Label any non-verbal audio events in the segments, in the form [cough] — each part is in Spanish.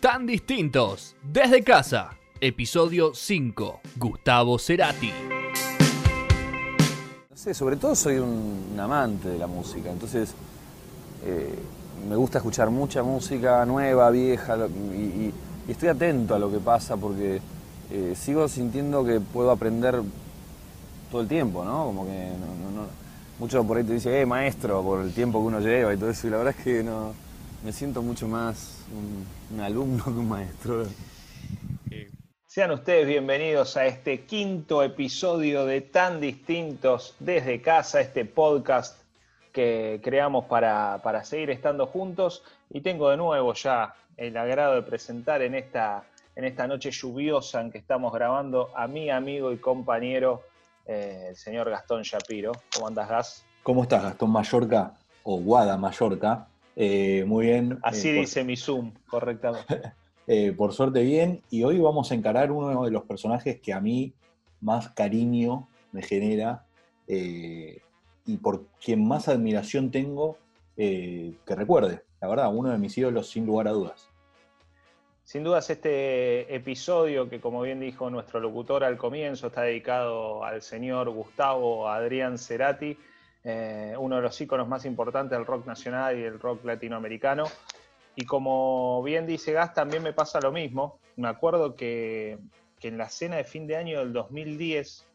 Tan distintos, desde casa, episodio 5, Gustavo Cerati. No sé, sobre todo soy un, amante de la música, entonces eh, me gusta escuchar mucha música nueva, vieja, y estoy atento a lo que pasa porque eh, sigo sintiendo que puedo aprender todo el tiempo, ¿no? Como que no, no- no- mucho por ahí te dice, eh, maestro, por el tiempo que uno lleva y todo eso, y la verdad es que no, me siento mucho más un, un alumno que un maestro. Sean ustedes bienvenidos a este quinto episodio de Tan Distintos desde casa, este podcast que creamos para, para seguir estando juntos. Y tengo de nuevo ya el agrado de presentar en esta, en esta noche lluviosa en que estamos grabando a mi amigo y compañero, eh, el señor Gastón Shapiro. ¿Cómo andas, Gas? ¿Cómo estás, Gastón Mallorca o Guada Mallorca? Eh, muy bien. Así eh, por- dice mi Zoom, correctamente. [laughs] eh, por suerte bien. Y hoy vamos a encarar uno de los personajes que a mí más cariño me genera y por quien más admiración tengo que recuerde. La verdad, uno de mis ídolos sin lugar a dudas. Sin dudas este episodio que como bien dijo nuestro locutor al comienzo está dedicado al señor Gustavo Adrián Cerati, eh, uno de los íconos más importantes del rock nacional y del rock latinoamericano. Y como bien dice Gas, también me pasa lo mismo. Me acuerdo que, que en la cena de fin de año del 2010,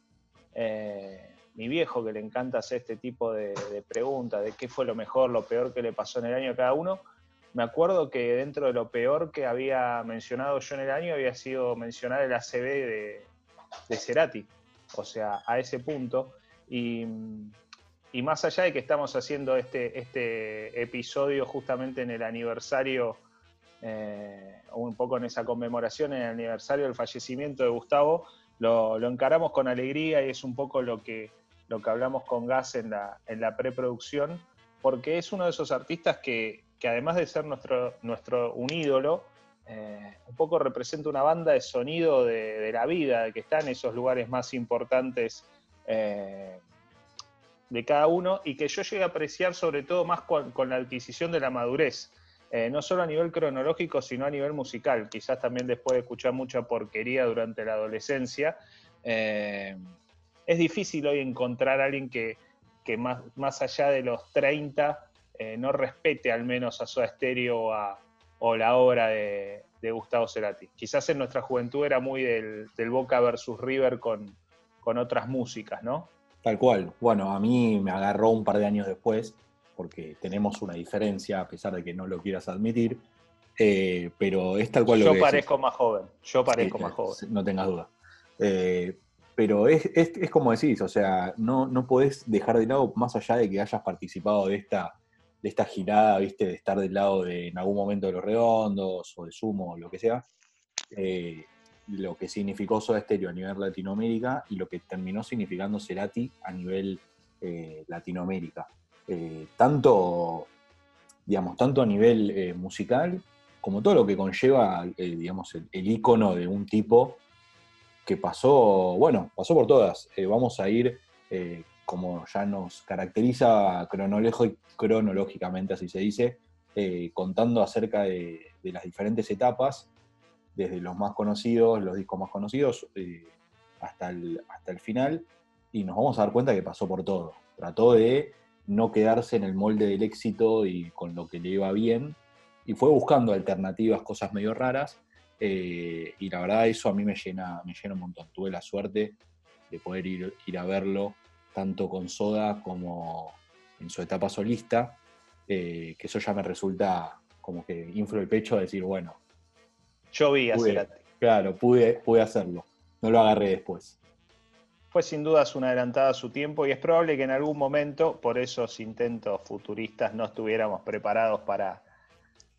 eh, mi viejo, que le encanta hacer este tipo de, de preguntas, de qué fue lo mejor, lo peor que le pasó en el año a cada uno, me acuerdo que dentro de lo peor que había mencionado yo en el año había sido mencionar el ACB de, de Cerati, o sea, a ese punto. Y, y más allá de que estamos haciendo este, este episodio justamente en el aniversario, eh, un poco en esa conmemoración, en el aniversario del fallecimiento de Gustavo, lo, lo encaramos con alegría y es un poco lo que, lo que hablamos con Gas en la, en la preproducción, porque es uno de esos artistas que, que además de ser nuestro, nuestro un ídolo, eh, un poco representa una banda de sonido de, la vida, que está en esos lugares más importantes eh, de cada uno y que yo llegué a apreciar sobre todo más con, la adquisición de la madurez, eh, no solo a nivel cronológico, sino a nivel musical, quizás también después de escuchar mucha porquería durante la adolescencia. eh, es difícil hoy encontrar a alguien que, que más, más allá de los 30 eh, no respete al menos a Soda Stereo o, la obra de, de Gustavo Cerati. Quizás en nuestra juventud era muy del, del Boca versus River con, con otras músicas, ¿no? Tal cual. Bueno, a mí me agarró un par de años después, porque tenemos una diferencia, a pesar de que no lo quieras admitir. eh, pero es tal cual lo Yo que decís. parezco más joven, yo parezco Sí, más eh, joven. No tengas duda. Eh, pero es, es- es como decís, o sea, no, no podés dejar de lado, más allá de que hayas participado de esta, de esta girada, viste, de estar del lado de en algún momento de los redondos o de Sumo o lo que sea, eh, lo que significó Soda Stereo a nivel Latinoamérica y lo que terminó significando Cerati a nivel eh, Latinoamérica. Eh, tanto, digamos, tanto a nivel eh, musical como todo lo que conlleva, digamos, el, ícono de un tipo que pasó, bueno, pasó por todas. Vamos a ir, como ya nos caracteriza cronológicamente, así se dice, contando acerca de las diferentes etapas, desde los más conocidos, los discos más conocidos, eh, hasta, el, hasta el final, y nos vamos a dar cuenta que pasó por todo. Trató de no quedarse en el molde del éxito y con lo que le iba bien, y fue buscando alternativas, cosas medio raras, eh, y la verdad eso a mí me llena, me llena un montón. Tuve la suerte de poder ir, ir a verlo tanto con Soda como en su etapa solista, eh, que eso ya me resulta como que inflo el pecho a decir, bueno, Yo vi a pude- Cerati. claro, pude, pude hacerlo. No lo agarré después. Fue sin dudas una adelantada a su tiempo y es probable que en algún momento, por esos intentos futuristas, no estuviéramos preparados para,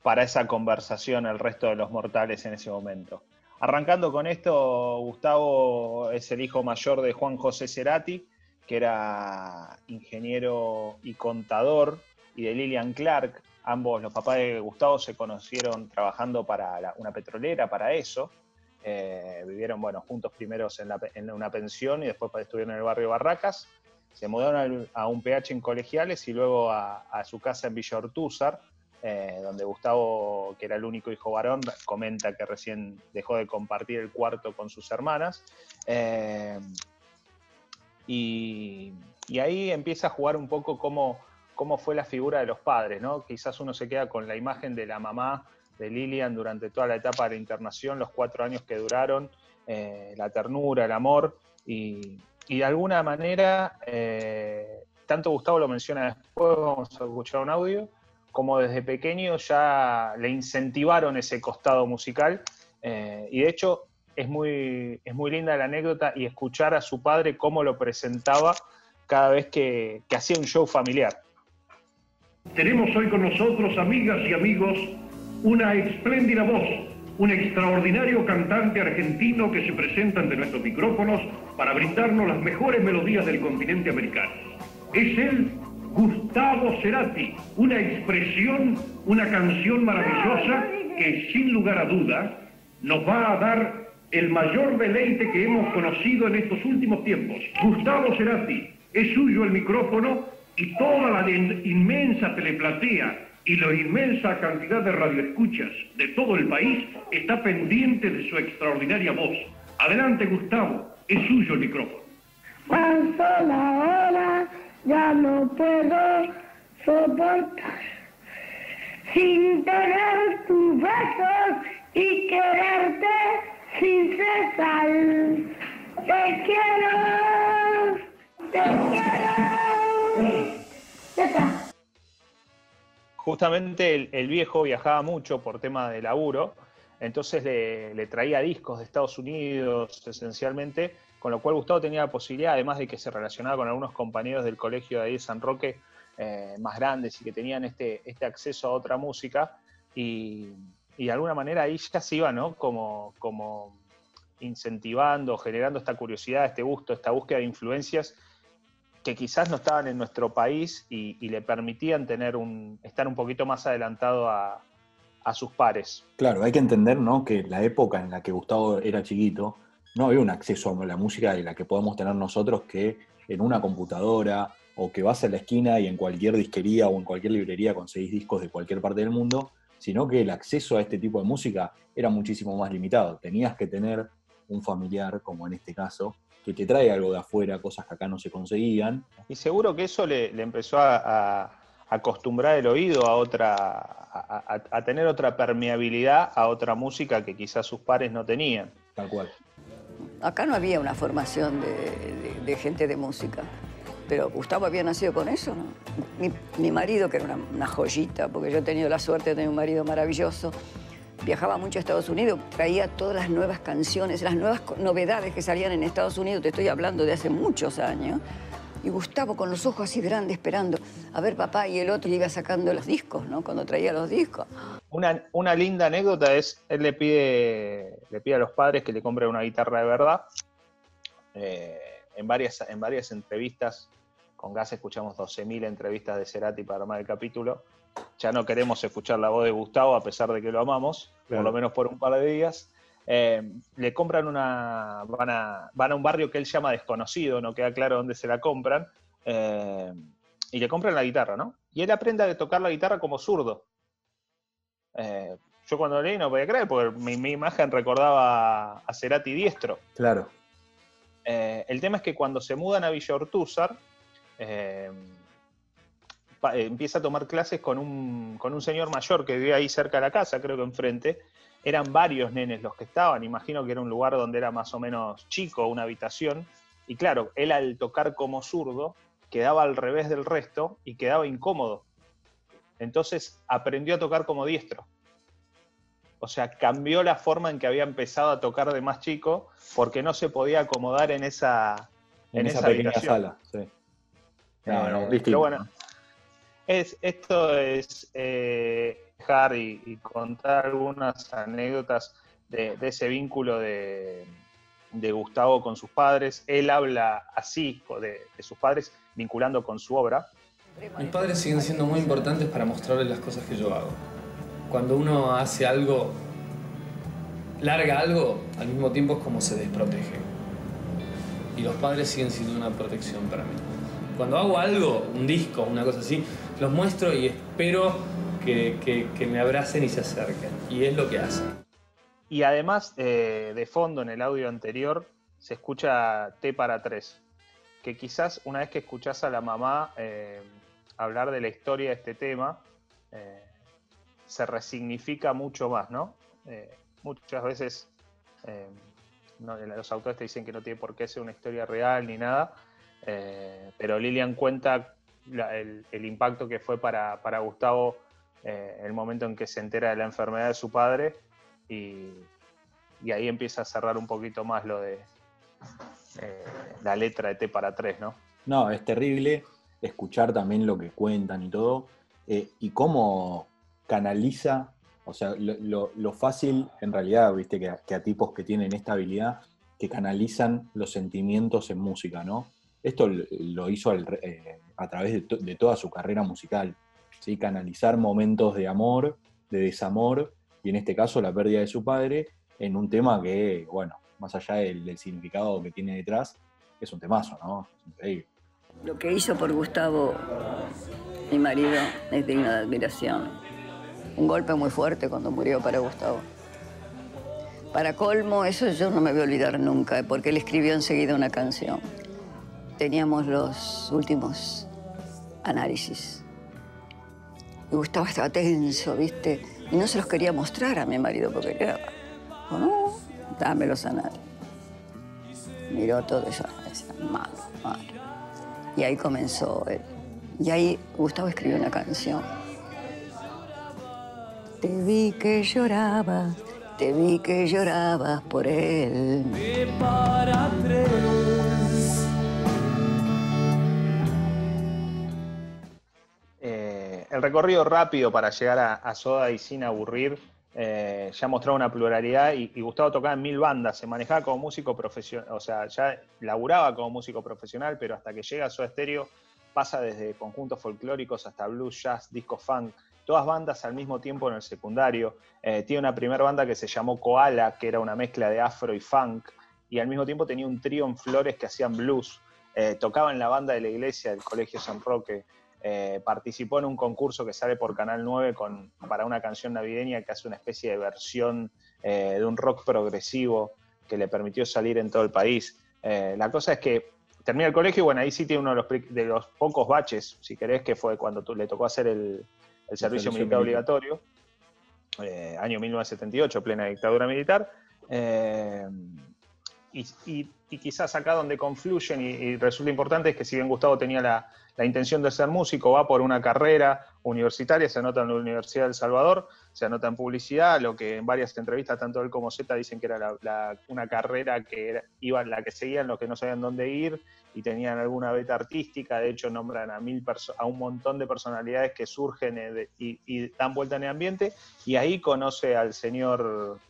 para esa conversación el resto de los mortales en ese momento. Arrancando con esto, Gustavo es el hijo mayor de Juan José Cerati, que era ingeniero y contador, y de Lillian Clark. Ambos, los papás de Gustavo, se conocieron trabajando para una petrolera, para eso. Eh, vivieron, bueno, juntos primeros en, una pensión y después estuvieron en el barrio Barracas. Se mudaron a un PH en Colegiales y luego a, su casa en Villa Ortúzar. eh, donde Gustavo, que era el único hijo varón, comenta que recién dejó de compartir el cuarto con sus hermanas. Eh, y, ahí empieza a jugar un poco cómo, cómo fue la figura de los padres, ¿no? Quizás uno se queda con la imagen de la mamá de Lilian durante toda la etapa de la internación, los cuatro años que duraron, eh, la ternura, el amor, y, de alguna manera, eh, tanto Gustavo lo menciona después, vamos a escuchar un audio, como desde pequeño ya le incentivaron ese costado musical, eh, y de hecho es muy, es muy linda la anécdota y escuchar a su padre cómo lo presentaba cada vez que, que hacía un show familiar. Tenemos hoy con nosotros, amigas y amigos, una espléndida voz, un extraordinario cantante argentino que se presenta ante nuestros micrófonos para brindarnos las mejores melodías del continente americano. Es él, Gustavo Cerati, una expresión, una canción maravillosa que sin lugar a dudas nos va a dar el mayor deleite que hemos conocido en estos últimos tiempos. Gustavo Cerati, es suyo el micrófono y toda la inmensa teleplatea y la inmensa cantidad de radioescuchas de todo el país está pendiente de su extraordinaria voz. Adelante, Gustavo, es suyo el micrófono. Pasó la hora, ya no puedo soportar. Sin tener tus besos y quererte sin cesar. Te quiero, te justamente el, viejo viajaba mucho por tema de laburo, entonces le, traía discos de Estados Unidos esencialmente, con lo cual Gustavo tenía la posibilidad, además de que se relacionaba con algunos compañeros del colegio de ahí de San Roque eh, más grandes y que tenían este, este acceso a otra música, y, de alguna manera ahí ya se iba, ¿no? Como, como incentivando, generando esta curiosidad, este gusto, esta búsqueda de influencias que quizás no estaban en nuestro país y, le permitían tener un, estar un poquito más adelantado a, sus pares. Claro, hay que entender ¿no? que la época en la que Gustavo era chiquito, no había un acceso a la música de la que podemos tener nosotros que en una computadora o que vas a la esquina y en cualquier disquería o en cualquier librería conseguís discos de cualquier parte del mundo, sino que el acceso a este tipo de música era muchísimo más limitado. Tenías que tener un familiar, como en este caso, que te trae algo de afuera, cosas que acá no se conseguían. Y seguro que eso le, empezó a, acostumbrar el oído a otra, a, tener otra permeabilidad a otra música que quizás sus pares no tenían. Tal cual. Acá no había una formación de, gente de música, pero Gustavo había nacido con eso, ¿no? Mi, marido, que era una, una joyita, porque yo he tenido la suerte de tener un marido maravilloso, viajaba mucho a Estados Unidos, traía todas las nuevas canciones, las nuevas novedades que salían en Estados Unidos, te estoy hablando de hace muchos años. Y Gustavo con los ojos así grandes esperando a ver papá y el otro iba sacando los discos, ¿no? Cuando traía los discos. Una, una linda anécdota es, él le pide, le pide a los padres que le compren una guitarra de verdad. Eh, en, varias, en varias entrevistas con Gas escuchamos 12.000 entrevistas de Cerati para armar el capítulo ya no queremos escuchar la voz de Gustavo a pesar de que lo amamos, por lo menos por un par de días. Eh, le compran una. Van a, van a un barrio que él llama desconocido, no queda claro dónde se la compran, eh, y le compran la guitarra, ¿no? Y él aprende a tocar la guitarra como zurdo. Eh, yo cuando leí no podía creer, porque mi, imagen recordaba a Cerati diestro. Claro. el tema es que cuando se mudan a Villa Ortúzar, empieza a tomar clases con un, con un señor mayor que vive ahí cerca de la casa, creo que enfrente. Eran varios nenes los que estaban, imagino que era un lugar donde era más o menos chico, una habitación. Y claro, él al tocar como zurdo quedaba al revés del resto y quedaba incómodo. Entonces aprendió a tocar como diestro. O sea, cambió la forma en que había empezado a tocar de más chico porque no se podía acomodar en esa, en, esa, pequeña sala. Sí. Eh, pero bueno, es, esto es eh, dejar y, contar algunas anécdotas de, ese vínculo de, de, Gustavo con sus padres. Él habla así de, de, sus padres, vinculando con su obra. Mis padres siguen siendo muy importantes para mostrarles las cosas que yo hago. Cuando uno hace algo, larga algo, al mismo tiempo es como se desprotege. Y los padres siguen siendo una protección para mí. Cuando hago algo, un disco, una cosa así, los muestro y espero que, me abracen y se acerquen. Y es lo que hacen. Y además, eh, de fondo, en el audio anterior, se escucha T para tres. Que quizás una vez que escuchás a la mamá eh, hablar de la historia de este tema, eh, se resignifica mucho más, ¿no? Muchas veces los autores te dicen que no tiene por qué ser una historia real ni nada, pero Lilian cuenta el, impacto que fue para, para Gustavo eh, el momento en que se entera de la enfermedad de su padre y, ahí empieza a cerrar un poquito más lo de eh, la letra de T para tres, ¿no? No, es terrible escuchar también lo que cuentan y todo, eh, y cómo canaliza, o sea, lo, lo- fácil en realidad, viste, que a tipos que tienen esta habilidad, que canalizan los sentimientos en música, ¿no? Esto lo, hizo eh, a través de, to- de toda su carrera musical. Canalizar momentos de amor, de desamor, y en este caso la pérdida de su padre, en un tema que, bueno, más allá del, del significado que tiene detrás, es un temazo, ¿no? Es increíble. Lo que hizo por Gustavo, mi marido, es digno de admiración. Un golpe muy fuerte cuando murió para Gustavo. Para colmo, eso yo no me voy a olvidar nunca, porque él escribió enseguida una canción. Teníamos los últimos análisis. Y Gustavo estaba tenso, ¿viste? Y no se los quería mostrar a mi marido porque era, "Oh, no, dame los análisis. Miró todo eso, decía, malo, malo. Y ahí comenzó él. Y ahí Gustavo escribió una canción. Te vi que llorabas, te vi que llorabas por él. El recorrido rápido para llegar a, Soda y sin aburrir eh, ya mostraba una pluralidad y, y Gustavo tocaba en mil bandas, se manejaba como músico profesional, o sea, ya laburaba como músico profesional, pero hasta que llega a Soda Stereo pasa desde conjuntos folclóricos hasta blues, jazz, disco funk, todas bandas al mismo tiempo en el secundario. Eh, tiene una primera banda que se llamó Koala, que era una mezcla de afro y funk, y al mismo tiempo tenía un trío en Flores que hacían blues. Eh, tocaba en la banda de la iglesia del Colegio San Roque. Eh, participó en un concurso que sale por Canal 9 con, para una canción navideña que hace una especie de versión eh, de un rock progresivo que le permitió salir en todo el país. Eh, la cosa es que termina el colegio y bueno, ahí sí tiene uno de los, de los pocos baches, si querés, que fue cuando tú- le tocó hacer el, el servicio servicio militar militar. obligatorio, año 1978, plena dictadura militar. Y, quizás acá donde confluyen y, resulta importante es que si bien Gustavo tenía la, la intención de ser músico, va por una carrera universitaria, se anota en la Universidad del Salvador, se anota en publicidad, lo que en varias entrevistas, tanto él como Z, dicen que era la- una carrera que era, iba, la que seguían los que no sabían dónde ir y tenían alguna beta artística, de hecho nombran a, mil a un montón de personalidades que surgen eh, y dan vuelta en el ambiente, y ahí conoce al señor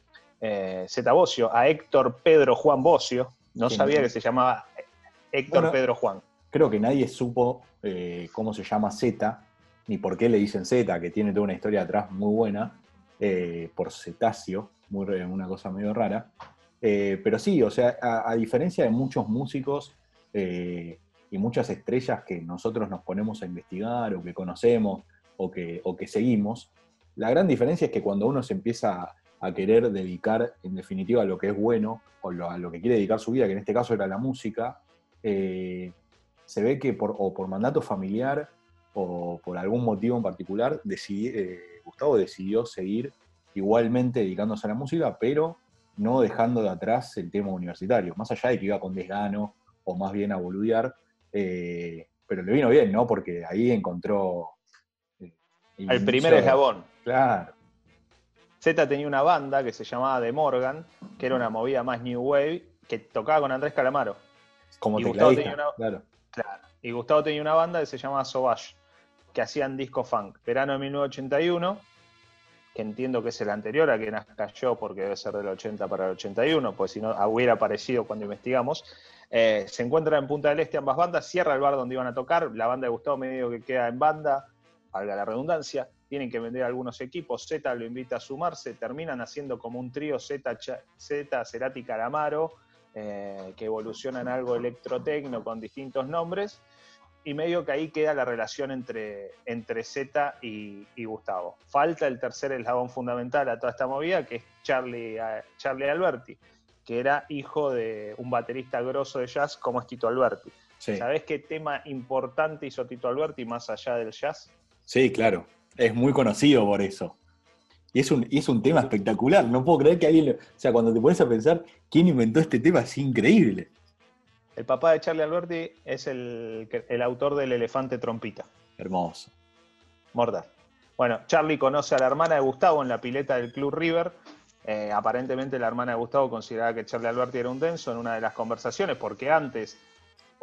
eh, Bocio, a Héctor Pedro Juan Bocio, no sabía que se llamaba Héctor Bueno, Pedro Juan. Creo que nadie supo eh, cómo se llama Z, ni por qué le dicen Z, que tiene toda una historia atrás muy buena, eh, por cetáceo, muy, una cosa medio rara. Eh, pero sí, o sea, a, a diferencia de muchos músicos y muchas estrellas que nosotros nos ponemos a investigar o que conocemos o que, o que seguimos, la gran diferencia es que cuando uno se empieza a, querer dedicar en definitiva a lo que es bueno o lo- a lo que quiere dedicar su vida, que en este caso era la música, eh, se ve que por, o por mandato familiar o por algún motivo en particular, decidi- eh, Gustavo decidió seguir igualmente dedicándose a la música, pero no dejando de atrás el tema universitario, más allá de que iba con desgano o más bien a boludear, eh, pero le vino bien, ¿no? Porque ahí encontró... El primer eslabón. Claro, Z tenía una banda que se llamaba The Morgan, que era una movida más New Wave, que tocaba con Andrés Calamaro. como Y Gustavo tenía una- claro. Claro. Y Gustavo tenía una banda que se llamaba Sauvage, que hacían disco funk. Verano de 1981, que entiendo que es el anterior a que nazca yo, porque debe ser del 80 para el 81, pues si no hubiera aparecido cuando investigamos. Eh, se encuentran en Punta del Este ambas bandas, cierra el bar donde iban a tocar, la banda de Gustavo medio que queda en banda, valga la redundancia, tienen que vender algunos equipos, Z lo invita a sumarse, terminan haciendo como un trío Z, Cerati Calamaro, eh, que evoluciona en algo electrotecno con distintos nombres. y medio que ahí queda la relación entre, entre Z y, y Gustavo. Falta el tercer eslabón fundamental a toda esta movida, que es Charlie, eh, Charlie Alberti, que era hijo de un baterista grosso de jazz como es Tito Alberti. Sí. ¿Sabés qué tema importante hizo Tito Alberti más allá del jazz? Sí, claro. Es muy conocido por eso. Y es un, y es un tema espectacular. No puedo creer que alguien. lo- O sea, cuando te pones a pensar quién inventó este tema, es increíble. El papá de Charlie Alberti es el, el autor del Elefante Trompita. Hermoso. Mortal. Bueno, Charlie conoce a la hermana de Gustavo en la pileta del Club River. Eh, aparentemente la hermana de Gustavo consideraba que Charlie Alberti era un denso en una de las conversaciones, porque antes,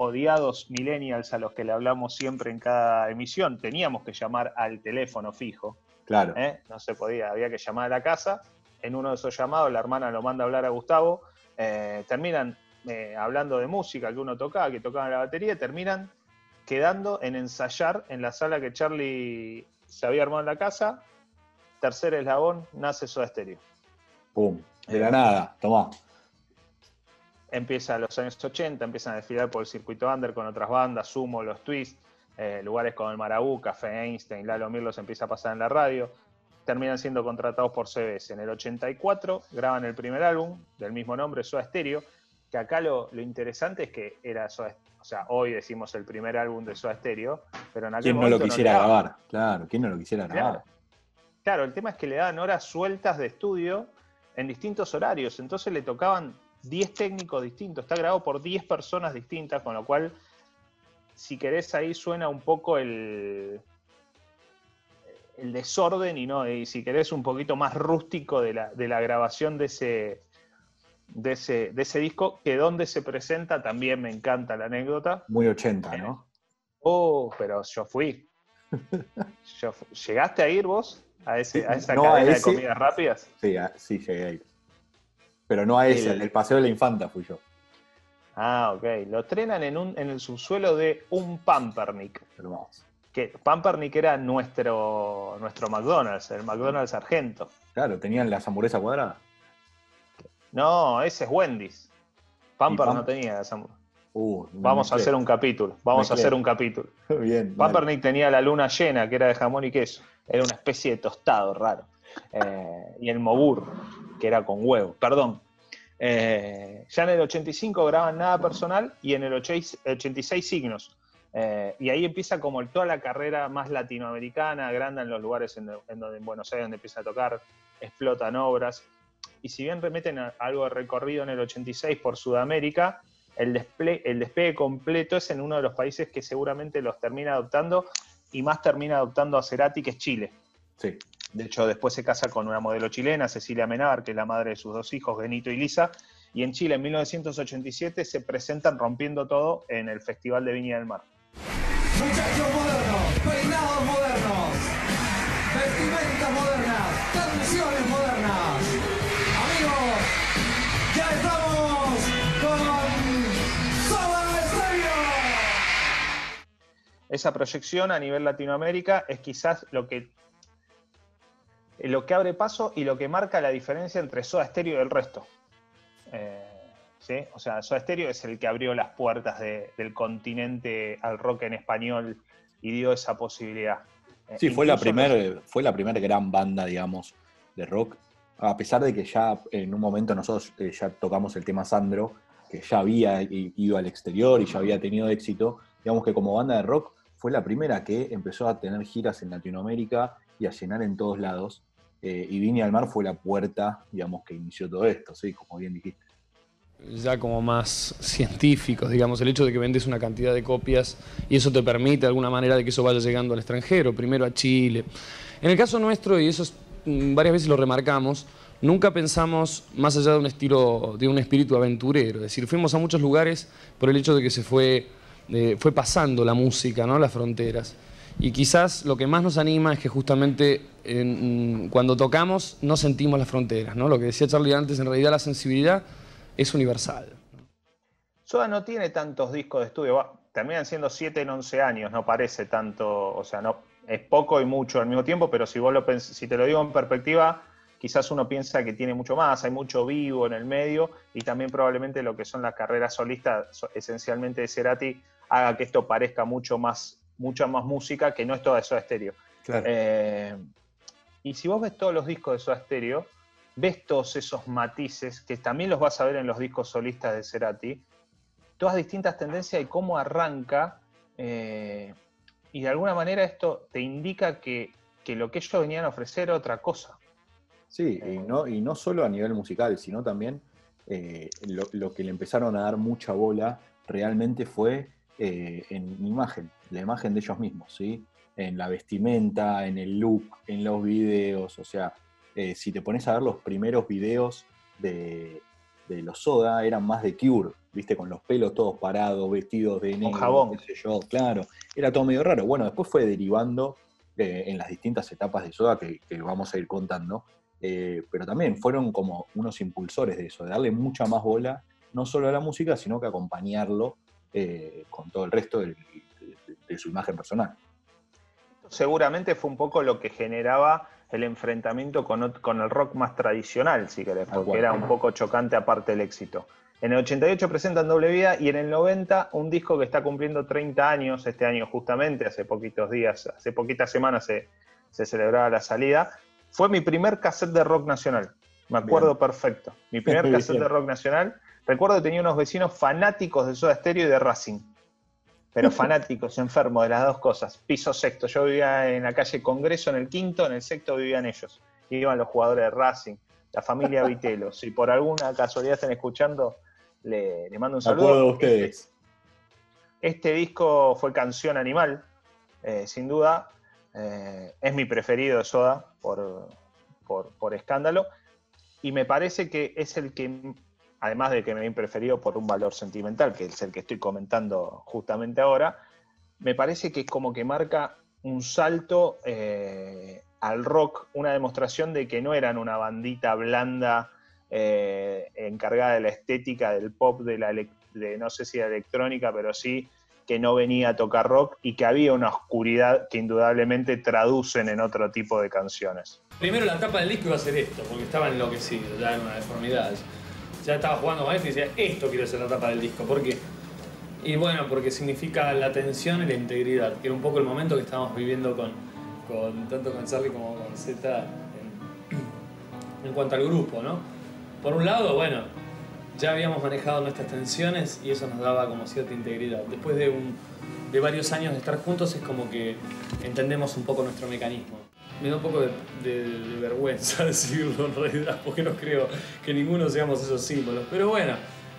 odiados millennials a los que le hablamos siempre en cada emisión, teníamos que llamar al teléfono fijo. Claro. ¿eh? No se podía, había que llamar a la casa. En uno de esos llamados, la hermana lo manda a hablar a Gustavo. eh, terminan eh, hablando de música que uno tocaba, que tocaban la batería, terminan quedando en ensayar en la sala que Charlie se había armado en la casa. Tercer eslabón, nace Soda Stereo. Pum. De la nada. Tomá. Empieza los años 80, empiezan a desfilar por el circuito under con otras bandas, Sumo, Los Twist, eh, lugares como el Marabú, Café Einstein, Lalo Mir los empieza a pasar en la radio. Terminan siendo contratados por CBS. En el 84 graban el primer álbum del mismo nombre, Soda Stereo, que acá lo, lo interesante es que era Soda o sea, hoy decimos el primer álbum de Soda Stereo, pero en aquel ¿Quién no lo quisiera daban. grabar? Claro, ¿quién no lo quisiera grabar? Claro. Claro, el tema es que le daban horas sueltas de estudio en distintos horarios, entonces le tocaban 10 técnicos distintos, está grabado por 10 personas distintas, con lo cual, si querés, ahí suena un poco el, el desorden y, no, y si querés un poquito más rústico de la, de la grabación de ese, de, ese, de ese disco, que donde se presenta también me encanta la anécdota. Muy 80, ¿no? Oh, pero yo fui. [laughs] Yo ¿Llegaste a ir vos a, ese, a esa No, a cadena ese- de comidas rápidas? Sí, a- sí, llegué ahí. Pero no a ese, El- paseo de la infanta fui yo. Ah, ok. Lo estrenan en, un, en el subsuelo de un Pampernick. Hermoso. Que Pampernick era nuestro, nuestro McDonald's, el McDonald's Argento. Claro, tenían las hamburguesas cuadradas. No, ese es Wendy's. Pamper Pam- no tenía esa. Uh, me Vamos a hacer un capítulo. Vamos a hacer un capítulo. [laughs] Bien. Pampernick tenía la luna llena, que era de jamón y queso. Era una especie de tostado raro. Eh, y el mogur, que era con huevo. Perdón. Eh, ya en el 85 graban Nada Personal y en el 86 86 Signos. Eh, y ahí empieza como toda la carrera más latinoamericana, grande en los lugares en, en donde en Buenos Aires donde empieza a tocar, explotan obras. Y si bien remeten a algo de recorrido en el 86 por Sudamérica, el, desple- el despegue completo es en uno de los países que seguramente los termina adoptando y más termina adoptando a Cerati, que es Chile. Sí. De hecho, después se casa con una modelo chilena, Cecilia Menar, que es la madre de sus dos hijos, Benito y Lisa. Y en Chile, en 1987, se presentan rompiendo todo en el Festival de Viña del Mar. Muchachos modernos, peinados modernos, vestimentas modernas, canciones modernas. Amigos, ya estamos con Soda Stereo. esa proyección a nivel Latinoamérica es quizás lo que, lo que abre paso y lo que marca la diferencia entre Soda Stereo y el resto. Eh, ¿sí? O sea, Soda Stereo es el que abrió las puertas de- del continente al rock en español y dio esa posibilidad. Eh, Sí, fue la, fue la primera gran banda, digamos, de rock. A pesar de que ya en un momento nosotros eh, ya tocamos el tema Sandro, que ya había ido al exterior y ya había tenido éxito, digamos que como banda de rock fue la primera que empezó a tener giras en Latinoamérica y a llenar en todos lados. Eh, y Viña del Mar fue la puerta, digamos, que inició todo esto, sí, como bien dijiste. ya como más científicos, digamos, el hecho de que vendes una cantidad de copias y eso te permite de alguna manera de que eso vaya llegando al extranjero, primero a Chile. En el caso nuestro, y eso es, mm, varias veces lo remarcamos, nunca pensamos más allá de un estilo, de un espíritu aventurero, es decir, fuimos a muchos lugares por el hecho de que se fue, eh, fue pasando la música, ¿no? las fronteras. Y quizás lo que más nos anima es que justamente en- cuando tocamos no sentimos las fronteras, ¿no? Lo que decía Charlie antes, en realidad la sensibilidad es universal. Soda no tiene tantos discos de estudio, terminan siendo 7 en 11 años, no parece tanto, o sea, no es poco y mucho al mismo tiempo, pero si vos lo si te lo digo en perspectiva, quizás uno piensa que tiene mucho más, hay mucho vivo en el medio y también probablemente lo que son las carreras solistas, so- esencialmente de Cerati, haga que esto parezca mucho más, mucha más música que no es toda de Soda Stereo. Claro. Eh, y si vos ves todos los discos de Soda Stereo, ves todos esos matices, que también los vas a ver en los discos solistas de Cerati, todas distintas tendencias y cómo arranca, eh, y de alguna manera esto te indica que, que lo que ellos venían a ofrecer era otra cosa. Sí, y no, y no solo a nivel musical, sino también eh, lo, lo que le empezaron a dar mucha bola realmente fue eh, en imagen, la imagen de ellos mismos, ¿sí? En la vestimenta, en el look, en los videos, o sea, eh, si te pones a ver los primeros videos de, de los Soda, eran más de Cure, ¿viste? Con los pelos todos parados, vestidos de negro, jabón. qué sé yo, claro, era todo medio raro. Bueno, después fue derivando eh, en las distintas etapas de Soda que, que vamos a ir contando, eh, pero también fueron como unos impulsores de eso, de darle mucha más bola, no solo a la música, sino que acompañarlo eh, con todo el resto del- de, de su imagen personal. Seguramente fue un poco lo que generaba el enfrentamiento con, el rock más tradicional, si querés, porque era un poco chocante aparte del éxito. En el 88 presentan Doble Vida y en el 90 un disco que está cumpliendo 30 años, este año justamente, hace poquitos días, hace poquitas semanas se, se celebraba la salida. Fue mi primer cassette de rock nacional, me acuerdo Bien. perfecto. Mi primer [laughs] cassette de rock nacional. Recuerdo que tenía unos vecinos fanáticos de Soda Stereo y de Racing. Pero [laughs] fanáticos, enfermos de las dos cosas. Piso sexto. Yo vivía en la calle Congreso, en el quinto, en el sexto vivían ellos. Iban los jugadores de Racing, la familia Vitelo. Si por alguna casualidad están escuchando, le, le mando un Me acuerdo saludo. ustedes. Este disco fue Canción Animal, eh, sin duda. Eh, es mi preferido de Soda por, por, por escándalo. Y me parece que es el que, además de que me he preferido por un valor sentimental, que es el que estoy comentando justamente ahora, me parece que es como que marca un salto eh, al rock, una demostración de que no eran una bandita blanda eh, encargada de la estética del pop, de la de no sé si de electrónica, pero sí que no venía a tocar rock y que había una oscuridad que indudablemente traducen en otro tipo de canciones. Primero la tapa del disco iba a ser esto, porque estaba enloquecido, ya era una deformidad. Ya estaba jugando con esto y decía, esto quiero ser la tapa del disco. ¿Por qué? Y bueno, porque significa la tensión y la integridad, que era un poco el momento que estábamos viviendo con, con tanto con Charlie como con Z en, en cuanto al grupo, ¿no? Por un lado, bueno, ya habíamos manejado nuestras tensiones y eso nos daba como cierta integridad. Después de, un, de varios años de estar juntos es como que entendemos un poco nuestro mecanismo. Me da un poco de, vergüenza [laughs] decirlo en realidad, porque no creo que ninguno seamos esos símbolos. Pero bueno,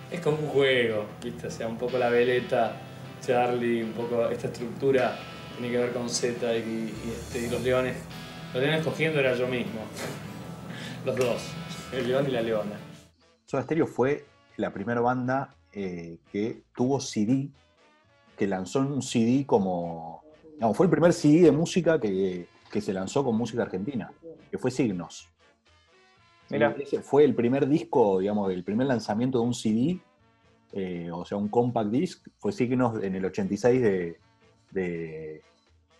es como un juego, ¿viste? O sea, un poco la veleta, Charlie, un poco esta estructura tiene que ver con Z y, este, los leones. Los leones cogiendo era yo mismo. [laughs] Los dos, el león y la leona. Soda Stereo fue la primera banda eh, que tuvo CD, que lanzó un CD como. digamos, fue el primer CD de música que, que se lanzó con música argentina, que fue Signos. Mira. Ese fue el primer disco, digamos, el primer lanzamiento de un CD, eh, o sea, un compact disc, fue Signos en el 86 de, de,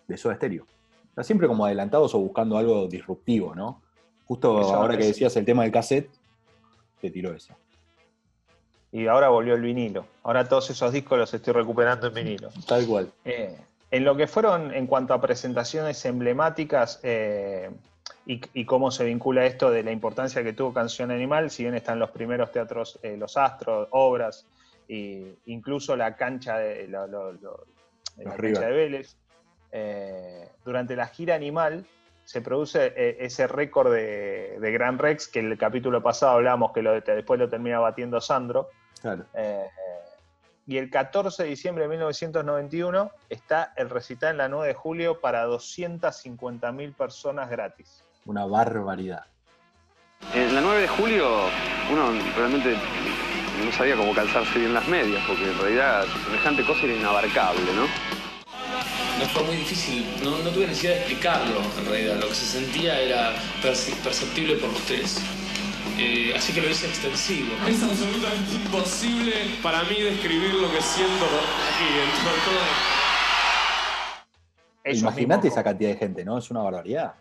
de Soda Stereo. Está siempre como adelantados o buscando algo disruptivo, ¿no? Justo Eso ahora que decías el tema del cassette, te tiró esa. Y ahora volvió el vinilo. Ahora todos esos discos los estoy recuperando en vinilo. Tal cual. Eh, en lo que fueron en cuanto a presentaciones emblemáticas eh, y, y cómo se vincula esto de la importancia que tuvo Canción Animal, si bien están los primeros teatros, eh, los Astros, obras, e incluso la cancha de, lo- lo- lo- la cancha de Vélez, eh, durante la gira Animal se produce ese récord de, de Gran Rex, que el capítulo pasado hablamos que lo, después lo termina batiendo Sandro. Claro. Eh, y el 14 de diciembre de 1991 está el recital en la 9 de julio para 250.000 personas gratis. Una barbaridad. En la 9 de julio uno realmente no sabía cómo calzarse bien las medias, porque en realidad semejante cosa era inabarcable, ¿no? No fue muy difícil, no, no tuve necesidad de explicarlo en realidad, lo que se sentía era perci- perceptible por los tres. Eh, así que lo hice extensivo. [laughs] Es absolutamente imposible para mí describir lo que siento aquí de todo. Imagínate esa cantidad de gente, ¿no? Es una barbaridad.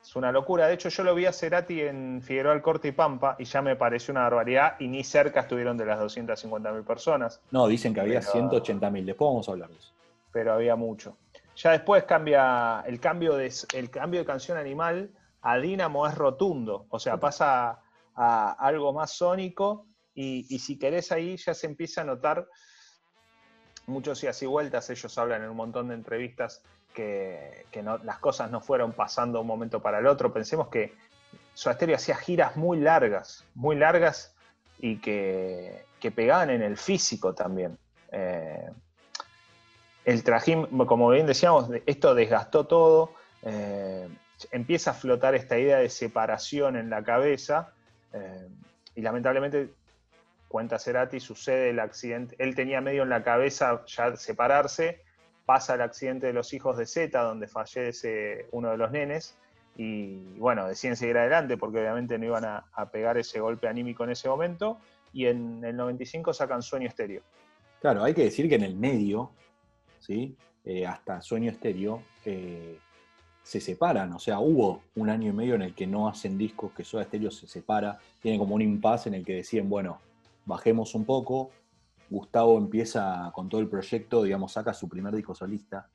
es una locura. De hecho, yo lo vi a Cerati en Figueroa Corte y Pampa y ya me pareció una barbaridad y ni cerca estuvieron de las 250.000 personas. No, dicen que había Pero- 180.000. Después vamos a hablar de eso. pero había mucho. Ya después cambia el cambio de, el cambio de canción animal a Dínamo es rotundo, o sea, pasa a algo más sónico y, si querés ahí ya se empieza a notar muchos idas y vueltas, ellos hablan en un montón de entrevistas que, las cosas no fueron pasando de un momento para el otro. Pensemos que Soda Stereo hacía giras muy largas, muy largas y que, pegaban en el físico también. Eh, el trajín, como bien decíamos, de- esto desgastó todo, eh, empieza a flotar esta idea de separación en la cabeza eh, y lamentablemente, cuenta Cerati, sucede el accidente, él tenía medio en la cabeza ya separarse, pasa el accidente de los hijos de Z, donde fallece uno de los nenes, y bueno, deciden seguir adelante porque obviamente no iban a, pegar ese golpe anímico en ese momento, y en el 95 sacan Sueño Estéreo. Claro, hay que decir que en el medio, ¿sí? Eh, hasta Sueño Estéreo, eh, se separan. O sea, hubo un año y medio en el que no hacen discos, que Soda Stereo se separa. Tiene como un impasse en el que deciden, bueno, bajemos un poco. Gustavo empieza con todo el proyecto, digamos, saca su primer disco solista,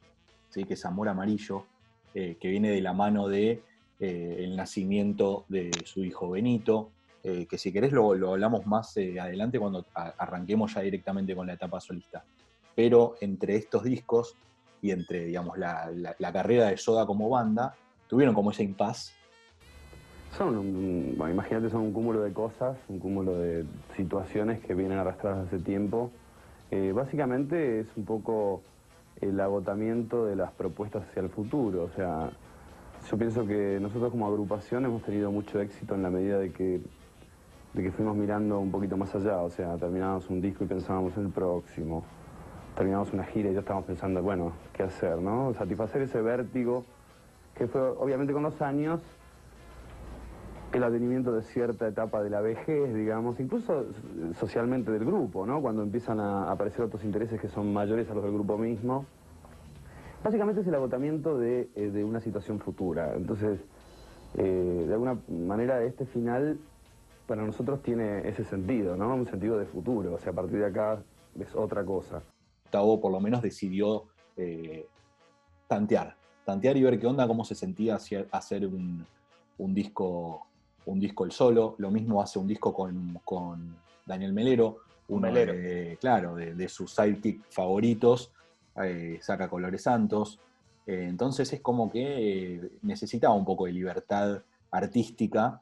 ¿sí? que es Amor Amarillo, eh, que viene de la mano de eh, el nacimiento de su hijo Benito, eh, que si querés lo, lo hablamos más adelante cuando arranquemos ya directamente con la etapa solista. Pero entre estos discos y entre, digamos, la, carrera de Soda como banda, tuvieron como ese impasse. Son, bueno, imagínate, son un cúmulo de cosas, un cúmulo de situaciones que vienen arrastradas hace tiempo. Eh, básicamente es un poco el agotamiento de las propuestas hacia el futuro. O sea, yo pienso que nosotros como agrupación hemos tenido mucho éxito en la medida de que, de que fuimos mirando un poquito más allá. O sea, terminábamos un disco y pensábamos en el próximo. Terminamos una gira y ya estábamos pensando, bueno, ¿qué hacer? ¿no? Satisfacer ese vértigo que fue obviamente con los años el advenimiento de cierta etapa de la vejez, digamos, incluso socialmente del grupo, ¿no? Cuando empiezan a aparecer otros intereses que son mayores a los del grupo mismo. Básicamente es el agotamiento de, eh, de una situación futura. Entonces, eh, de alguna manera, este final para nosotros tiene ese sentido, ¿no? Un sentido de futuro. O sea, a partir de acá es otra cosa. Gustavo por lo menos decidió eh, tantear, tantear y ver qué onda, cómo se sentía hacer un, un disco un disco el solo, lo mismo hace un disco con, con Daniel Melero, uno Melero. de, claro, de, de sus sidekick favoritos, eh, saca Colores Santos, Eh, entonces es como que necesitaba un poco de libertad artística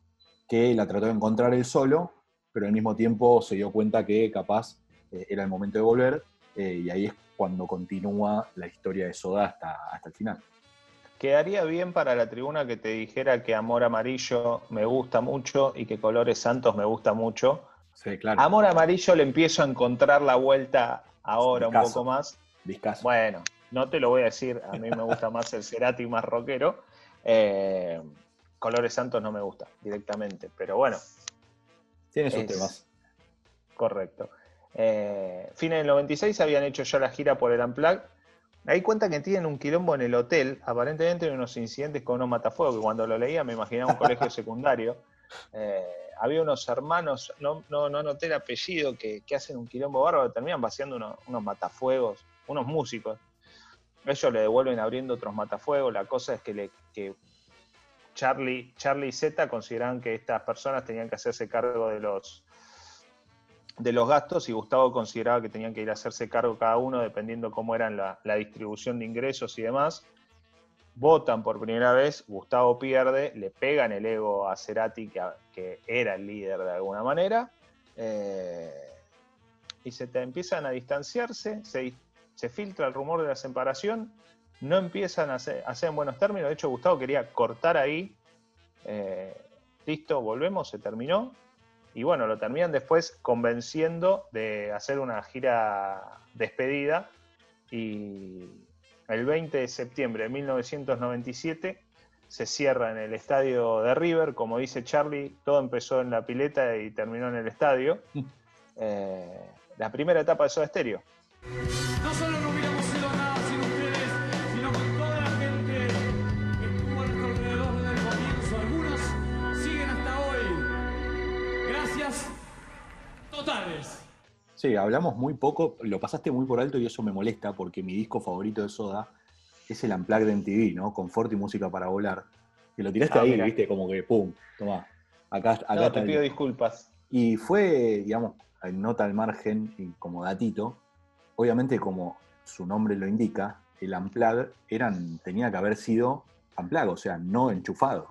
que la trató de encontrar él solo, pero al mismo tiempo se dio cuenta que capaz era el momento de volver, eh, y ahí es cuando continúa la historia de Soda hasta, hasta el final. Quedaría bien para la tribuna que te dijera que Amor Amarillo me gusta mucho y que Colores Santos me gusta mucho. Sí, claro. Amor Amarillo le empiezo a encontrar la vuelta ahora un poco más. Discazo. Bueno, no te lo voy a decir, a mí me gusta más el Cerati más rockero. Eh, Colores Santos no me gusta directamente, pero bueno, Tiene sus es- temas. correcto. Eh, fines del 96 habían hecho ya la gira por el Unplugged. Ahí cuenta que tienen un quilombo en el hotel, aparentemente unos incidentes con unos matafuegos, que cuando lo leía me imaginaba un colegio [laughs] secundario. Eh, había unos hermanos, no, no, no noté el apellido, que, que hacen un quilombo bárbaro, terminan vaciando unos, unos matafuegos, unos músicos. Ellos le devuelven abriendo otros matafuegos. La cosa es que, le, que Charlie, Charlie y Z consideraban que estas personas tenían que hacerse cargo de los, de los gastos y Gustavo consideraba que tenían que ir a hacerse cargo cada uno dependiendo cómo eran la, distribución de ingresos y demás. Votan por primera vez, Gustavo pierde, le pegan el ego a Cerati, que, era el líder de alguna manera, eh, y se te empiezan a distanciarse, se, filtra el rumor de la separación, no empiezan a hacer, a hacer en buenos términos, de hecho Gustavo quería cortar ahí, eh, listo, volvemos, se terminó, y bueno, lo terminan después convenciendo de hacer una gira despedida y el 20 de septiembre de 1997 se cierra en el estadio de River, como dice Charlie, todo empezó en la pileta y terminó en el estadio. Eh, la primera etapa de Soda Stereo. No solo Sí, hablamos muy poco, lo pasaste muy por alto y eso me molesta porque mi disco favorito de Soda es el Unplugged de MTV, ¿no? Confort y música para volar. Que lo tiraste Ah, ahí, mira. viste, como que pum, tomá. Acá, acá No, te el- pido disculpas. Y fue, digamos, en nota al margen y como datito, obviamente como su nombre lo indica, el Unplugged eran, tenía que haber sido Unplugged, o sea, no enchufado.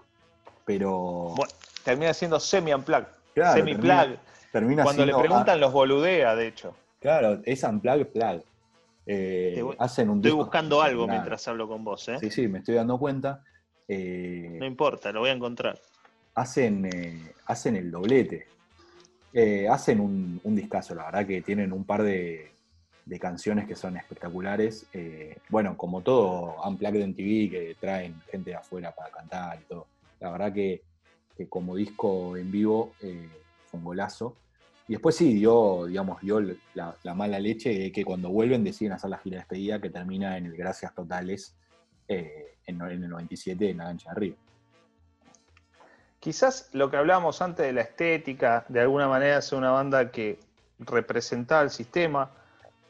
Pero Bueno, termina siendo semi-unplugged. Claro, semi-plug. Termina- Cuando le preguntan, los boludea, de hecho. claro, es Unplugged Plug. Eh, Te voy- hacen un Estoy disco buscando algo mientras hablo con vos, ¿eh? Sí, sí, me estoy dando cuenta. Eh, No importa, lo voy a encontrar. hacen, eh, hacen el doblete. Hacen un, un discazo, la verdad que tienen un par de, de canciones que son espectaculares. Bueno, como todo Unplugged en TV, que traen gente de afuera para cantar y todo. La verdad que, que como disco en vivo fue un golazo. Y después sí, dio, digamos, dio la, la mala leche de que cuando vuelven deciden hacer la gira de despedida que termina en el Gracias Totales eh, en, el 97 en la cancha de arriba. Quizás lo que hablábamos antes de la estética, de alguna manera es una banda que representaba el sistema.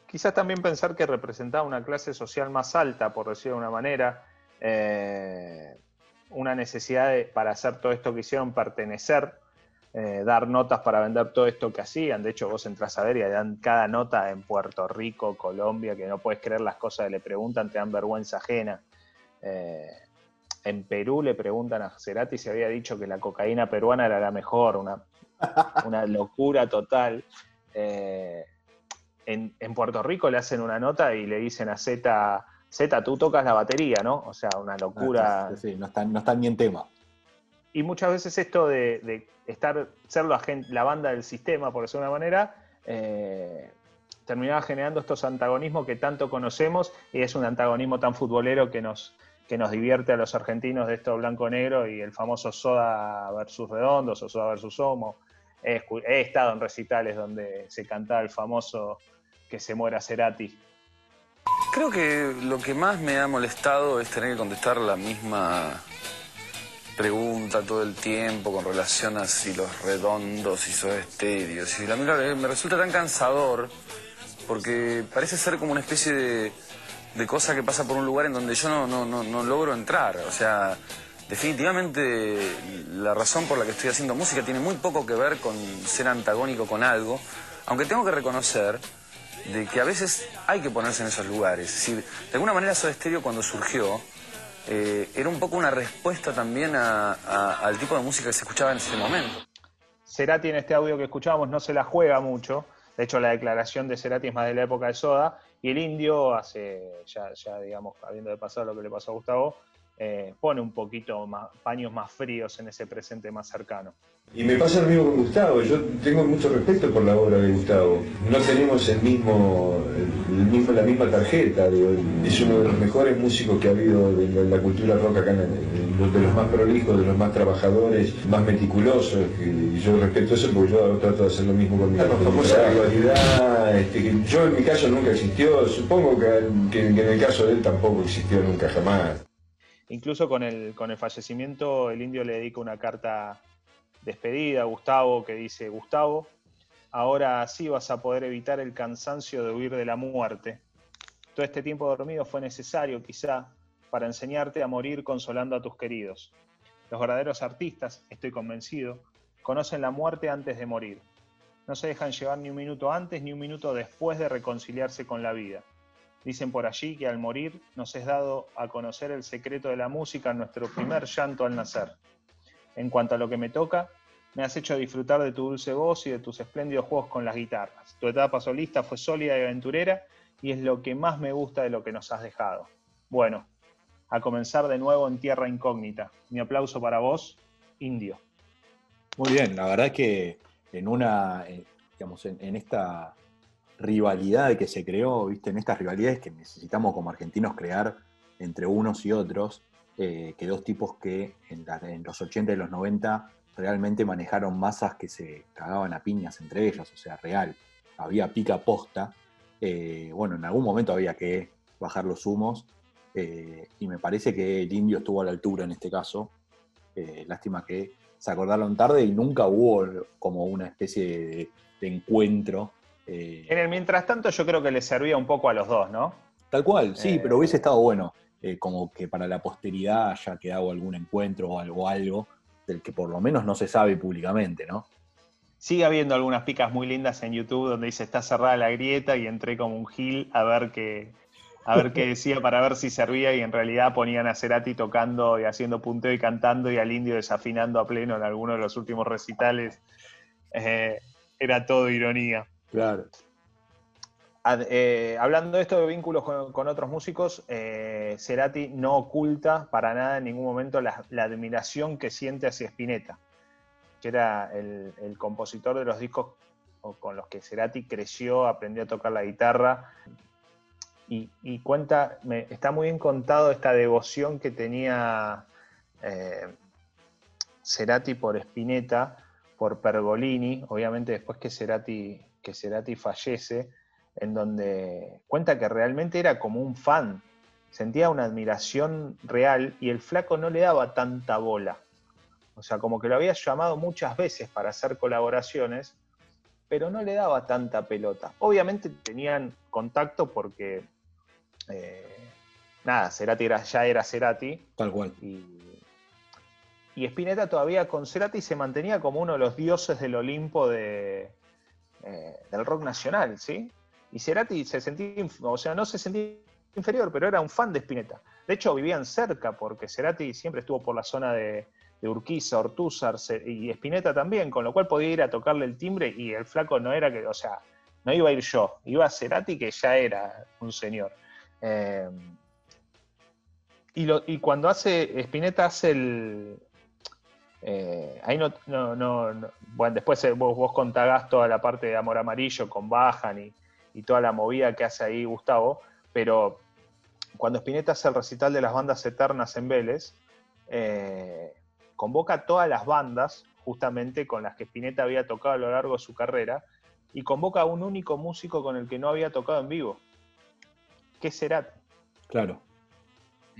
Quizás también pensar que representaba una clase social más alta, por decirlo de una manera. eh, una necesidad para hacer todo esto que hicieron, pertenecer, eh, dar notas para vender todo esto que hacían. De hecho, vos entras a ver y dan cada nota en Puerto Rico, Colombia, que no puedes creer las cosas que le preguntan, te dan vergüenza ajena. Eh, en Perú le preguntan a Cerati si había dicho que la cocaína peruana era la mejor, una, [laughs] una locura total. Eh, en, en Puerto Rico le hacen una nota y le dicen a Z, Z, tú tocas la batería, ¿no? O sea, una locura. Ah, sí, sí, no están, no están ni en tema. Y muchas veces esto de, estar, ser la, banda del sistema, por decirlo de una manera, eh, terminaba generando estos antagonismos que tanto conocemos y es un antagonismo tan futbolero que nos, que nos divierte a los argentinos de esto blanco-negro y el famoso Soda versus Redondos o Soda versus Homo. He estado en recitales donde se cantaba el famoso que se muera Cerati. Creo que lo que más me ha molestado es tener que contestar la misma pregunta todo el tiempo con relación a si los redondos y sus estéreos. Y la verdad me resulta tan cansador porque parece ser como una especie de, de cosa que pasa por un lugar en donde yo no, no, no, no logro entrar. O sea, definitivamente la razón por la que estoy haciendo música tiene muy poco que ver con ser antagónico con algo, aunque tengo que reconocer de que a veces hay que ponerse en esos lugares. De alguna manera Soda Stereo cuando surgió eh, era un poco una respuesta también a- al tipo de música que se escuchaba en ese momento. Cerati en este audio que escuchábamos no se la juega mucho. De hecho, la declaración de Cerati es más de la época de Soda. Y el indio hace, ya, ya digamos, habiendo de pasar lo que le pasó a Gustavo, eh, pone un poquito más, paños más fríos en ese presente más cercano. Y me pasa lo mismo con Gustavo, yo tengo mucho respeto por la obra de Gustavo. No tenemos el mismo, el mismo- la misma tarjeta, digo, es uno de los mejores músicos que ha habido de la, la cultura rock acá, de los más prolijos, de los más trabajadores, más meticulosos, y yo respeto eso porque yo trato de hacer lo mismo con mi, famosa rivalidad, este, que yo en mi caso nunca existió, supongo que, que- que en el caso de él tampoco existió nunca jamás. Incluso con el, con el fallecimiento, el indio le dedica una carta despedida a Gustavo que dice, Gustavo, ahora sí vas a poder evitar el cansancio de huir de la muerte. Todo este tiempo dormido fue necesario, quizá, para enseñarte a morir consolando a tus queridos. Los verdaderos artistas, estoy convencido, conocen la muerte antes de morir. No se dejan llevar ni un minuto antes ni un minuto después de reconciliarse con la vida. Dicen por allí que al morir nos es dado a conocer el secreto de la música en nuestro primer llanto al nacer. En cuanto a lo que me toca, me has hecho disfrutar de tu dulce voz y de tus espléndidos juegos con las guitarras. Tu etapa solista fue sólida y aventurera y es lo que más me gusta de lo que nos has dejado. Bueno, a comenzar de nuevo en tierra incógnita. Mi aplauso para vos, Indio. Muy bien, la verdad que en una, eh, digamos, en, esta rivalidad que se creó, viste, en estas rivalidades que necesitamos como argentinos crear entre unos y otros, eh, que dos tipos que en, los 80 y los 90 realmente manejaron masas que se cagaban a piñas entre ellos, o sea, real. Había pica posta. eh, bueno, en algún momento había que bajar los humos, eh, y me parece que el indio estuvo a la altura en este caso. Lástima que se acordaron tarde y nunca hubo como una especie de encuentro. Eh, En el mientras tanto, yo creo que le servía un poco a los dos, ¿no? Tal cual, sí, Eh, pero hubiese estado bueno, eh, como que para la posteridad haya quedado algún encuentro o algo, algo del que por lo menos no se sabe públicamente, ¿no? Sigue habiendo algunas picas muy lindas en YouTube donde dice está cerrada la grieta y entré como un gil a ver qué, a ver qué decía para ver si servía y en realidad ponían a Cerati tocando y haciendo punteo y cantando y al indio desafinando a pleno en alguno de los últimos recitales. Eh, era todo ironía. Eh, hablando de esto de vínculos con, otros músicos, eh, Cerati no oculta para nada en ningún momento la, admiración que siente hacia Spinetta, que era el, compositor de los discos con los que Cerati creció, aprendió a tocar la guitarra. Y, cuenta, está muy bien contado esta devoción que tenía eh, Cerati por Spinetta, por Pergolini, obviamente después que Cerati, que Cerati fallece, en donde cuenta que realmente era como un fan, sentía una admiración real y el flaco no le daba tanta bola. O sea, como que lo había llamado muchas veces para hacer colaboraciones, pero no le daba tanta pelota. Obviamente tenían contacto porque, eh, nada, Cerati era- ya era Cerati, Tal cual. y, y Spinetta todavía con Cerati se mantenía como uno de los dioses del Olimpo de, eh, del rock nacional, ¿sí? Y Cerati se sentía, o sea, no se sentía inferior, pero era un fan de Spinetta. De hecho, vivían cerca porque Cerati siempre estuvo por la zona de, Urquiza, Ortúzar y Spinetta también, con lo cual podía ir a tocarle el timbre y el flaco no era que, o sea, no iba a ir yo, iba Cerati que ya era un señor. Eh, y cuando hace, Spinetta hace el... eh, ahí no, no, no- no- Bueno, después eh, vos, vos contagás toda la parte de Amor Amarillo con Bajan y, y toda la movida que hace ahí Gustavo, pero cuando Spinetta hace el recital de las bandas eternas en Vélez, eh, convoca a todas las bandas, justamente con las que Spinetta había tocado a lo largo de su carrera, y convoca a un único músico con el que no había tocado en vivo, es Cerati. Claro.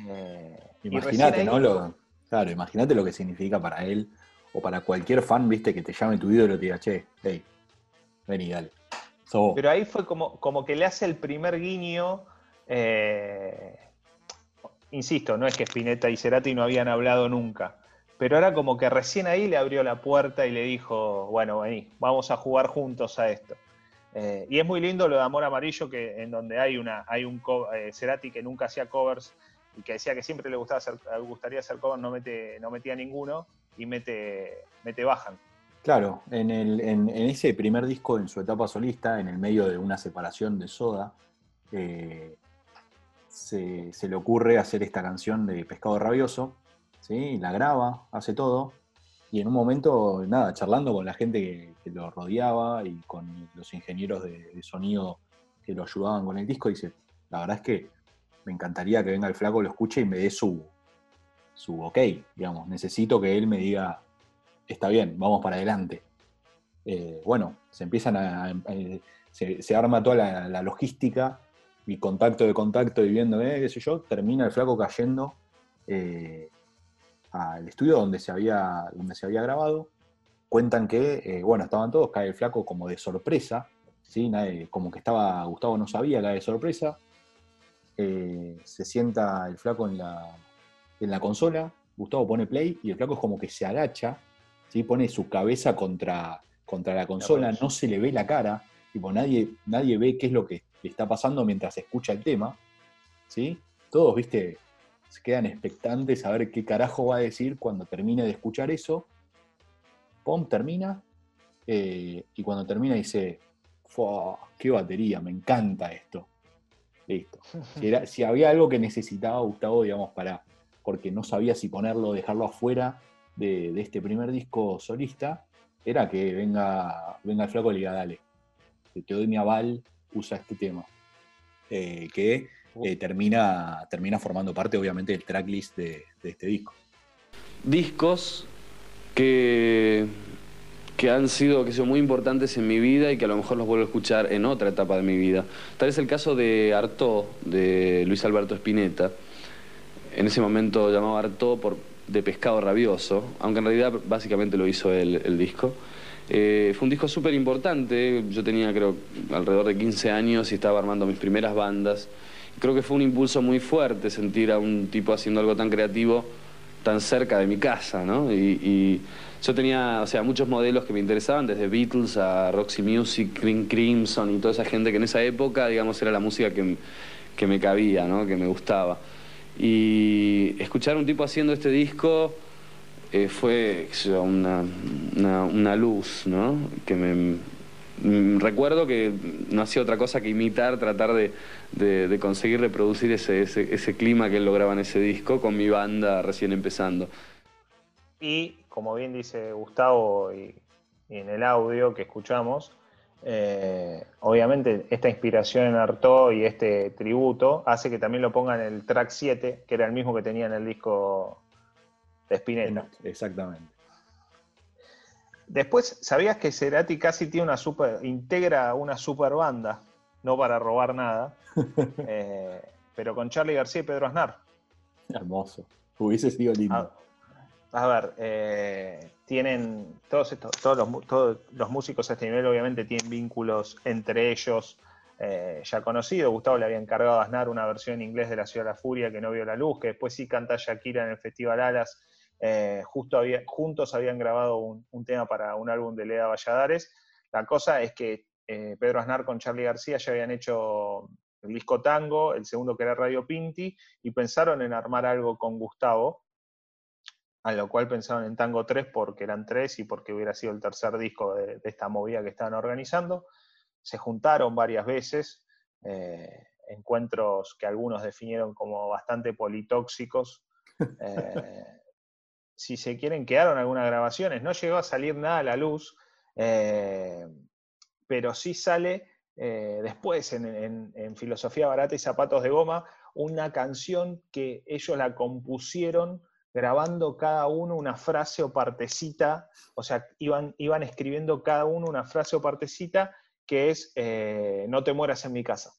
Eh, Imagínate, ¿no? Lo, claro, imagínate lo que significa para él o para cualquier fan, viste, que te llame tu ídolo y te diga, che, hey, vení, dale. Sos vos". Pero ahí fue como, como que le hace el primer guiño. eh, insisto, no es que Spinetta y Cerati no habían hablado nunca. Pero era como que recién ahí le abrió la puerta y le dijo, bueno, vení, vamos a jugar juntos a esto. Eh, y es muy lindo lo de Amor Amarillo, que en donde hay una, hay un eh, Cerati que nunca hacía covers y que decía que siempre le gustaba hacer, gustaría hacer no, mete, no metía ninguno y mete, mete bajan. Claro, en, ese primer disco, en su etapa solista, en el medio de una separación de Soda, eh, se, le ocurre hacer esta canción de Pescado Rabioso, ¿sí? la graba, hace todo, y en un momento, nada, charlando con la gente que, lo rodeaba y con los ingenieros de sonido que lo ayudaban con el disco, dice, la verdad es que me encantaría que venga el flaco, lo escuche y me dé su, su ok, digamos, necesito que él me diga, está bien, vamos para adelante. Eh, bueno, se empiezan a. a- se, arma toda la, logística y contacto de contacto y viendo, eh, qué sé yo, termina el flaco cayendo eh, al estudio donde se había, donde se había grabado. Cuentan que, eh, bueno, estaban todos, cae el flaco como de sorpresa, ¿sí? Nadie- como que estaba, Gustavo no sabía, cae de sorpresa. Eh, se sienta el flaco en la, en la consola, Gustavo pone play y el flaco es como que se agacha, ¿sí? pone su cabeza contra, contra la consola, no se le ve la cara, tipo, nadie, nadie ve qué es lo que le está pasando mientras escucha el tema, ¿sí? Todos, viste, se quedan expectantes a ver qué carajo va a decir cuando termine de escuchar eso. Pum, termina, eh, y cuando termina dice, "Fua, qué batería, me encanta esto. Listo. [laughs] Si, era- si había algo que necesitaba Gustavo, digamos, para, porque no sabía si ponerlo o dejarlo afuera de, de este primer disco solista, era que venga, venga el flaco y le diga, dale, te, te doy mi aval, usa este tema. Eh, que eh, termina, termina formando parte, obviamente, del tracklist de, de este disco. discos que, que han sido, que son muy importantes en mi vida y que a lo mejor los vuelvo a escuchar en otra etapa de mi vida. Tal es el caso de Artaud, de Luis Alberto Spinetta. En ese momento llamaba Artaud por, de Pescado Rabioso, aunque en realidad básicamente lo hizo él, el disco. Eh, fue un disco súper importante, yo tenía creo alrededor de 15 años y estaba armando mis primeras bandas. Creo que fue un impulso muy fuerte sentir a un tipo haciendo algo tan creativo tan cerca de mi casa, ¿no? Y, yo tenía, o sea, muchos modelos que me interesaban, desde Beatles a Roxy Music, Green Crimson y toda esa gente que en esa época, digamos, era la música que, que me cabía, ¿no? Que me gustaba. Y escuchar a un tipo haciendo este disco eh, fue una, una, luz, ¿no? Que me, recuerdo que no hacía otra cosa que imitar, tratar de, conseguir reproducir ese, ese, clima que él lograba en ese disco con mi banda recién empezando. Y como bien dice Gustavo y, en el audio que escuchamos, eh, obviamente esta inspiración en Artaud y este tributo hace que también lo pongan en el track 7, que era el mismo que tenía en el disco de Spinetta. Exactamente. Después, ¿sabías que Cerati casi tiene una super, integra una super banda? No para robar nada, [laughs] eh, pero con Charlie García y Pedro Aznar. Hermoso. Hubiese sido lindo. A, ver, eh, tienen todos estos, todos los, todos los músicos a este nivel obviamente tienen vínculos entre ellos eh, ya conocidos. Gustavo le había encargado a Aznar una versión en inglés de La Ciudad de la Furia que no vio la luz, que después sí canta Shakira en el Festival Alas eh, justo había, juntos habían grabado un, tema para un álbum de Leda Valladares. La cosa es que eh, Pedro Aznar con Charlie García ya habían hecho el disco Tango, el segundo que era Radio Pinti, y pensaron en armar algo con Gustavo, a lo cual pensaron en Tango 3 porque eran tres y porque hubiera sido el tercer disco de, esta movida que estaban organizando. Se juntaron varias veces, eh, encuentros que algunos definieron como bastante politóxicos. [laughs] si se quieren, quedaron algunas grabaciones. No llegó a salir nada a la luz, eh, pero sí sale eh, después en, Filosofía Barata y Zapatos de Goma una canción que ellos la compusieron grabando cada uno una frase o partecita, o sea, iban, iban escribiendo cada uno una frase o partecita que es eh, No te mueras en mi casa.